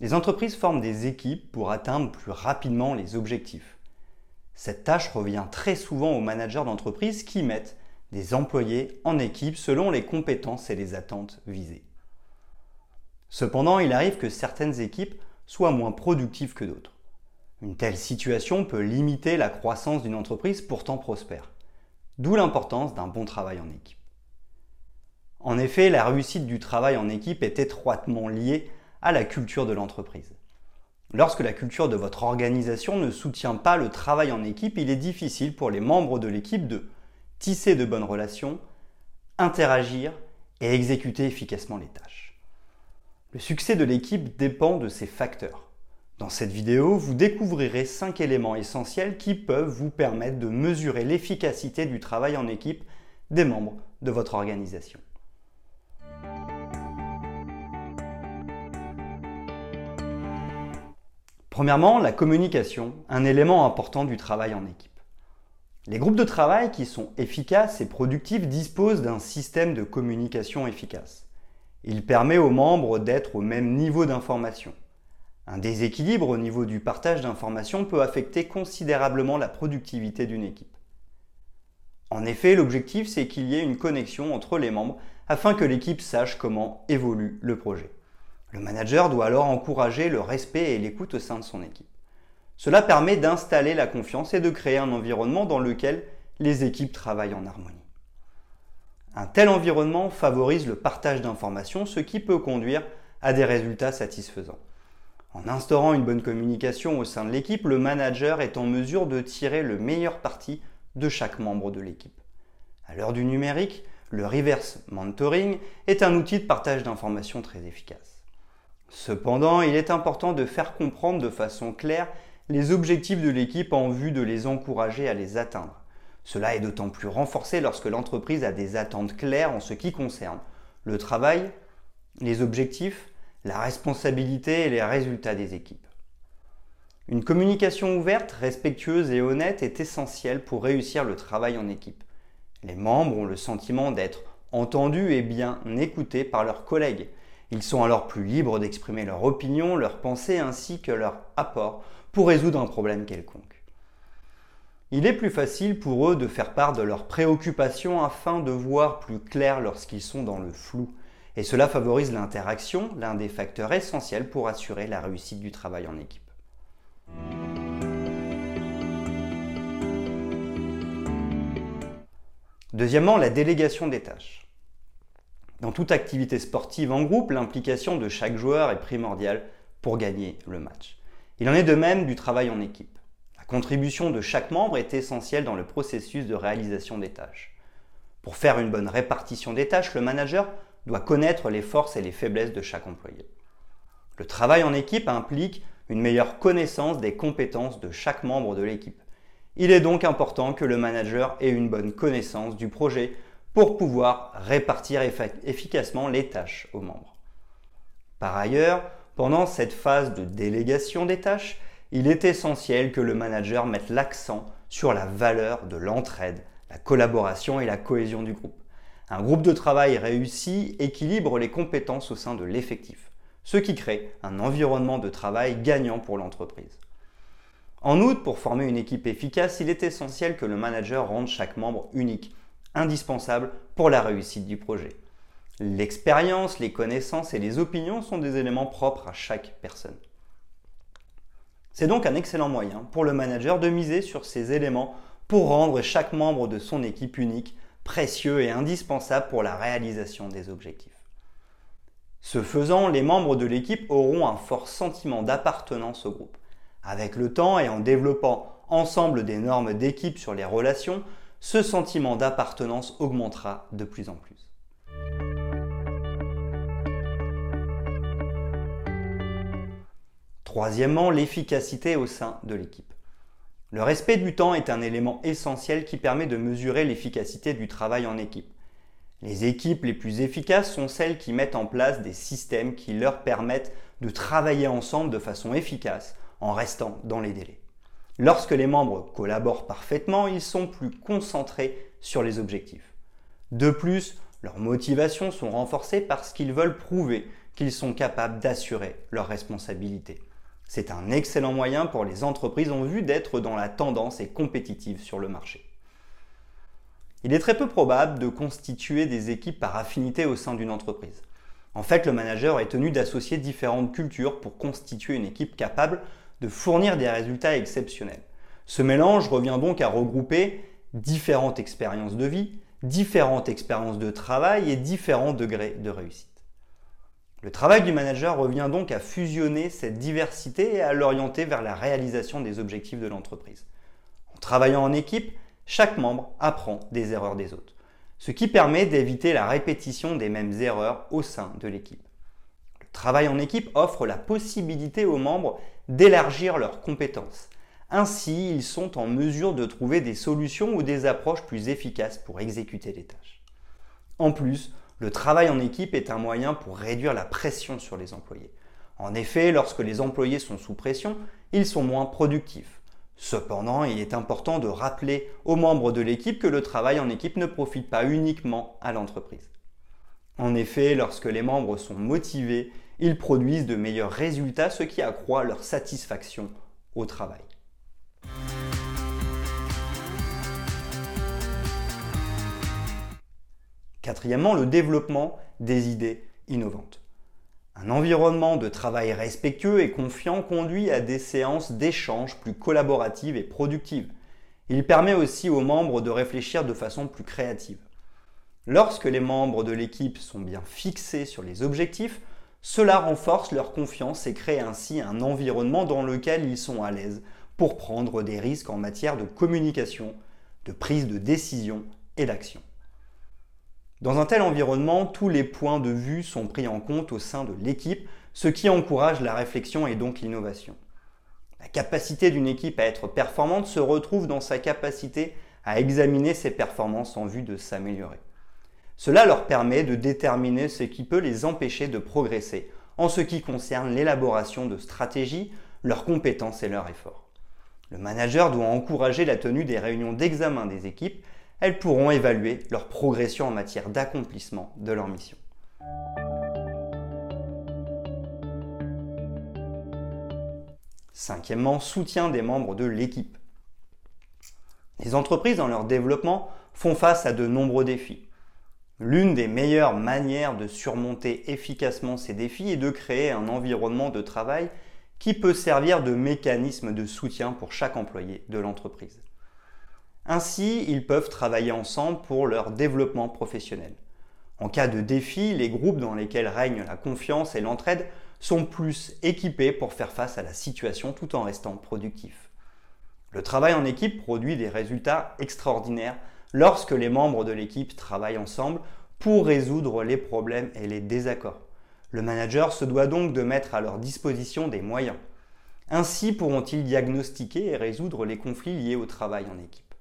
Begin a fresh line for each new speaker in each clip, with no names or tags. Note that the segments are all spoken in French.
Les entreprises forment des équipes pour atteindre plus rapidement les objectifs. Cette tâche revient très souvent aux managers d'entreprise qui mettent des employés en équipe selon les compétences et les attentes visées. Cependant, il arrive que certaines équipes soient moins productives que d'autres. Une telle situation peut limiter la croissance d'une entreprise pourtant prospère, d'où l'importance d'un bon travail en équipe. En effet, la réussite du travail en équipe est étroitement liée à la culture de l'entreprise. Lorsque la culture de votre organisation ne soutient pas le travail en équipe, il est difficile pour les membres de l'équipe de tisser de bonnes relations, interagir et exécuter efficacement les tâches. Le succès de l'équipe dépend de ces facteurs. Dans cette vidéo, vous découvrirez 5 éléments essentiels qui peuvent vous permettre de mesurer l'efficacité du travail en équipe des membres de votre organisation. Premièrement, la communication, un élément important du travail en équipe. Les groupes de travail qui sont efficaces et productifs disposent d'un système de communication efficace. Il permet aux membres d'être au même niveau d'information. Un déséquilibre au niveau du partage d'informations peut affecter considérablement la productivité d'une équipe. En effet, l'objectif, c'est qu'il y ait une connexion entre les membres afin que l'équipe sache comment évolue le projet. Le manager doit alors encourager le respect et l'écoute au sein de son équipe. Cela permet d'installer la confiance et de créer un environnement dans lequel les équipes travaillent en harmonie. Un tel environnement favorise le partage d'informations, ce qui peut conduire à des résultats satisfaisants. En instaurant une bonne communication au sein de l'équipe, le manager est en mesure de tirer le meilleur parti de chaque membre de l'équipe. À l'heure du numérique, le reverse mentoring est un outil de partage d'informations très efficace. Cependant, il est important de faire comprendre de façon claire les objectifs de l'équipe en vue de les encourager à les atteindre. Cela est d'autant plus renforcé lorsque l'entreprise a des attentes claires en ce qui concerne le travail, les objectifs, la responsabilité et les résultats des équipes. Une communication ouverte, respectueuse et honnête est essentielle pour réussir le travail en équipe. Les membres ont le sentiment d'être entendus et bien écoutés par leurs collègues, ils sont alors plus libres d'exprimer leur opinion, leurs pensées ainsi que leur apport pour résoudre un problème quelconque. Il est plus facile pour eux de faire part de leurs préoccupations afin de voir plus clair lorsqu'ils sont dans le flou. Et cela favorise l'interaction, l'un des facteurs essentiels pour assurer la réussite du travail en équipe. Deuxièmement, la délégation des tâches. Dans toute activité sportive en groupe, l'implication de chaque joueur est primordiale pour gagner le match. Il en est de même du travail en équipe. La contribution de chaque membre est essentielle dans le processus de réalisation des tâches. Pour faire une bonne répartition des tâches, le manager doit connaître les forces et les faiblesses de chaque employé. Le travail en équipe implique une meilleure connaissance des compétences de chaque membre de l'équipe. Il est donc important que le manager ait une bonne connaissance du projet pour pouvoir répartir efficacement les tâches aux membres. Par ailleurs, pendant cette phase de délégation des tâches, il est essentiel que le manager mette l'accent sur la valeur de l'entraide, la collaboration et la cohésion du groupe. Un groupe de travail réussi équilibre les compétences au sein de l'effectif, ce qui crée un environnement de travail gagnant pour l'entreprise. En outre, pour former une équipe efficace, il est essentiel que le manager rende chaque membre unique indispensable pour la réussite du projet. L'expérience, les connaissances et les opinions sont des éléments propres à chaque personne. C'est donc un excellent moyen pour le manager de miser sur ces éléments pour rendre chaque membre de son équipe unique, précieux et indispensable pour la réalisation des objectifs. Ce faisant, les membres de l'équipe auront un fort sentiment d'appartenance au groupe. Avec le temps et en développant ensemble des normes d'équipe sur les relations, ce sentiment d'appartenance augmentera de plus en plus. Troisièmement, l'efficacité au sein de l'équipe. Le respect du temps est un élément essentiel qui permet de mesurer l'efficacité du travail en équipe. Les équipes les plus efficaces sont celles qui mettent en place des systèmes qui leur permettent de travailler ensemble de façon efficace en restant dans les délais. Lorsque les membres collaborent parfaitement, ils sont plus concentrés sur les objectifs. De plus, leurs motivations sont renforcées parce qu'ils veulent prouver qu'ils sont capables d'assurer leurs responsabilités. C'est un excellent moyen pour les entreprises en vue d'être dans la tendance et compétitive sur le marché. Il est très peu probable de constituer des équipes par affinité au sein d'une entreprise. En fait, le manager est tenu d'associer différentes cultures pour constituer une équipe capable de fournir des résultats exceptionnels. Ce mélange revient donc à regrouper différentes expériences de vie, différentes expériences de travail et différents degrés de réussite. Le travail du manager revient donc à fusionner cette diversité et à l'orienter vers la réalisation des objectifs de l'entreprise. En travaillant en équipe, chaque membre apprend des erreurs des autres, ce qui permet d'éviter la répétition des mêmes erreurs au sein de l'équipe. Travail en équipe offre la possibilité aux membres d'élargir leurs compétences. Ainsi, ils sont en mesure de trouver des solutions ou des approches plus efficaces pour exécuter les tâches. En plus, le travail en équipe est un moyen pour réduire la pression sur les employés. En effet, lorsque les employés sont sous pression, ils sont moins productifs. Cependant, il est important de rappeler aux membres de l'équipe que le travail en équipe ne profite pas uniquement à l'entreprise. En effet, lorsque les membres sont motivés, ils produisent de meilleurs résultats, ce qui accroît leur satisfaction au travail. Quatrièmement, le développement des idées innovantes. Un environnement de travail respectueux et confiant conduit à des séances d'échange plus collaboratives et productives. Il permet aussi aux membres de réfléchir de façon plus créative. Lorsque les membres de l'équipe sont bien fixés sur les objectifs, cela renforce leur confiance et crée ainsi un environnement dans lequel ils sont à l'aise pour prendre des risques en matière de communication, de prise de décision et d'action. Dans un tel environnement, tous les points de vue sont pris en compte au sein de l'équipe, ce qui encourage la réflexion et donc l'innovation. La capacité d'une équipe à être performante se retrouve dans sa capacité à examiner ses performances en vue de s'améliorer. Cela leur permet de déterminer ce qui peut les empêcher de progresser en ce qui concerne l'élaboration de stratégies, leurs compétences et leurs efforts. Le manager doit encourager la tenue des réunions d'examen des équipes elles pourront évaluer leur progression en matière d'accomplissement de leur mission. Cinquièmement, soutien des membres de l'équipe. Les entreprises dans leur développement font face à de nombreux défis. L'une des meilleures manières de surmonter efficacement ces défis est de créer un environnement de travail qui peut servir de mécanisme de soutien pour chaque employé de l'entreprise. Ainsi, ils peuvent travailler ensemble pour leur développement professionnel. En cas de défi, les groupes dans lesquels règne la confiance et l'entraide sont plus équipés pour faire face à la situation tout en restant productifs. Le travail en équipe produit des résultats extraordinaires lorsque les membres de l'équipe travaillent ensemble pour résoudre les problèmes et les désaccords. Le manager se doit donc de mettre à leur disposition des moyens. Ainsi pourront-ils diagnostiquer et résoudre les conflits liés au travail en équipe.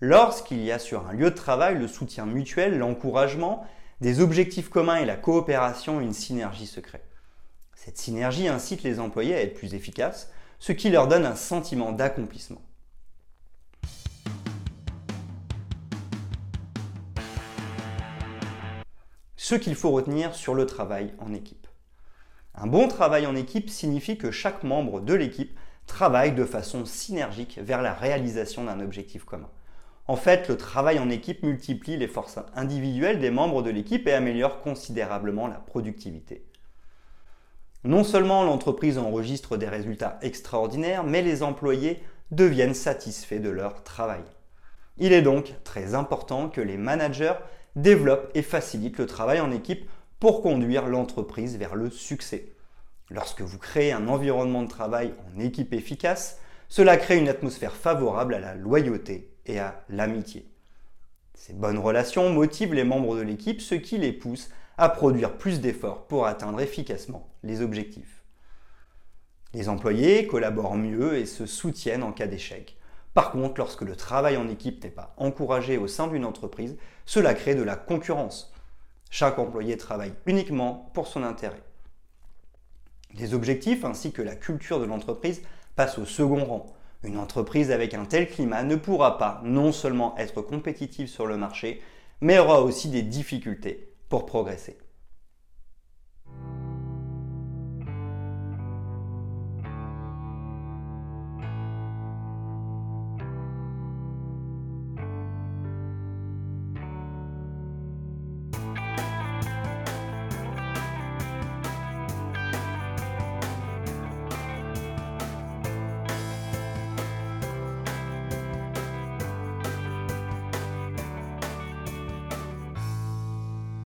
Lorsqu'il y a sur un lieu de travail le soutien mutuel, l'encouragement, des objectifs communs et la coopération, une synergie se crée. Cette synergie incite les employés à être plus efficaces, ce qui leur donne un sentiment d'accomplissement. Ce qu'il faut retenir sur le travail en équipe. Un bon travail en équipe signifie que chaque membre de l'équipe travaille de façon synergique vers la réalisation d'un objectif commun. En fait, le travail en équipe multiplie les forces individuelles des membres de l'équipe et améliore considérablement la productivité. Non seulement l'entreprise enregistre des résultats extraordinaires, mais les employés deviennent satisfaits de leur travail. Il est donc très important que les managers développent et facilitent le travail en équipe pour conduire l'entreprise vers le succès. Lorsque vous créez un environnement de travail en équipe efficace, cela crée une atmosphère favorable à la loyauté et à l'amitié. Ces bonnes relations motivent les membres de l'équipe, ce qui les pousse à produire plus d'efforts pour atteindre efficacement les objectifs. Les employés collaborent mieux et se soutiennent en cas d'échec. Par contre, lorsque le travail en équipe n'est pas encouragé au sein d'une entreprise, cela crée de la concurrence. Chaque employé travaille uniquement pour son intérêt. Les objectifs ainsi que la culture de l'entreprise passent au second rang. Une entreprise avec un tel climat ne pourra pas non seulement être compétitive sur le marché, mais aura aussi des difficultés pour progresser.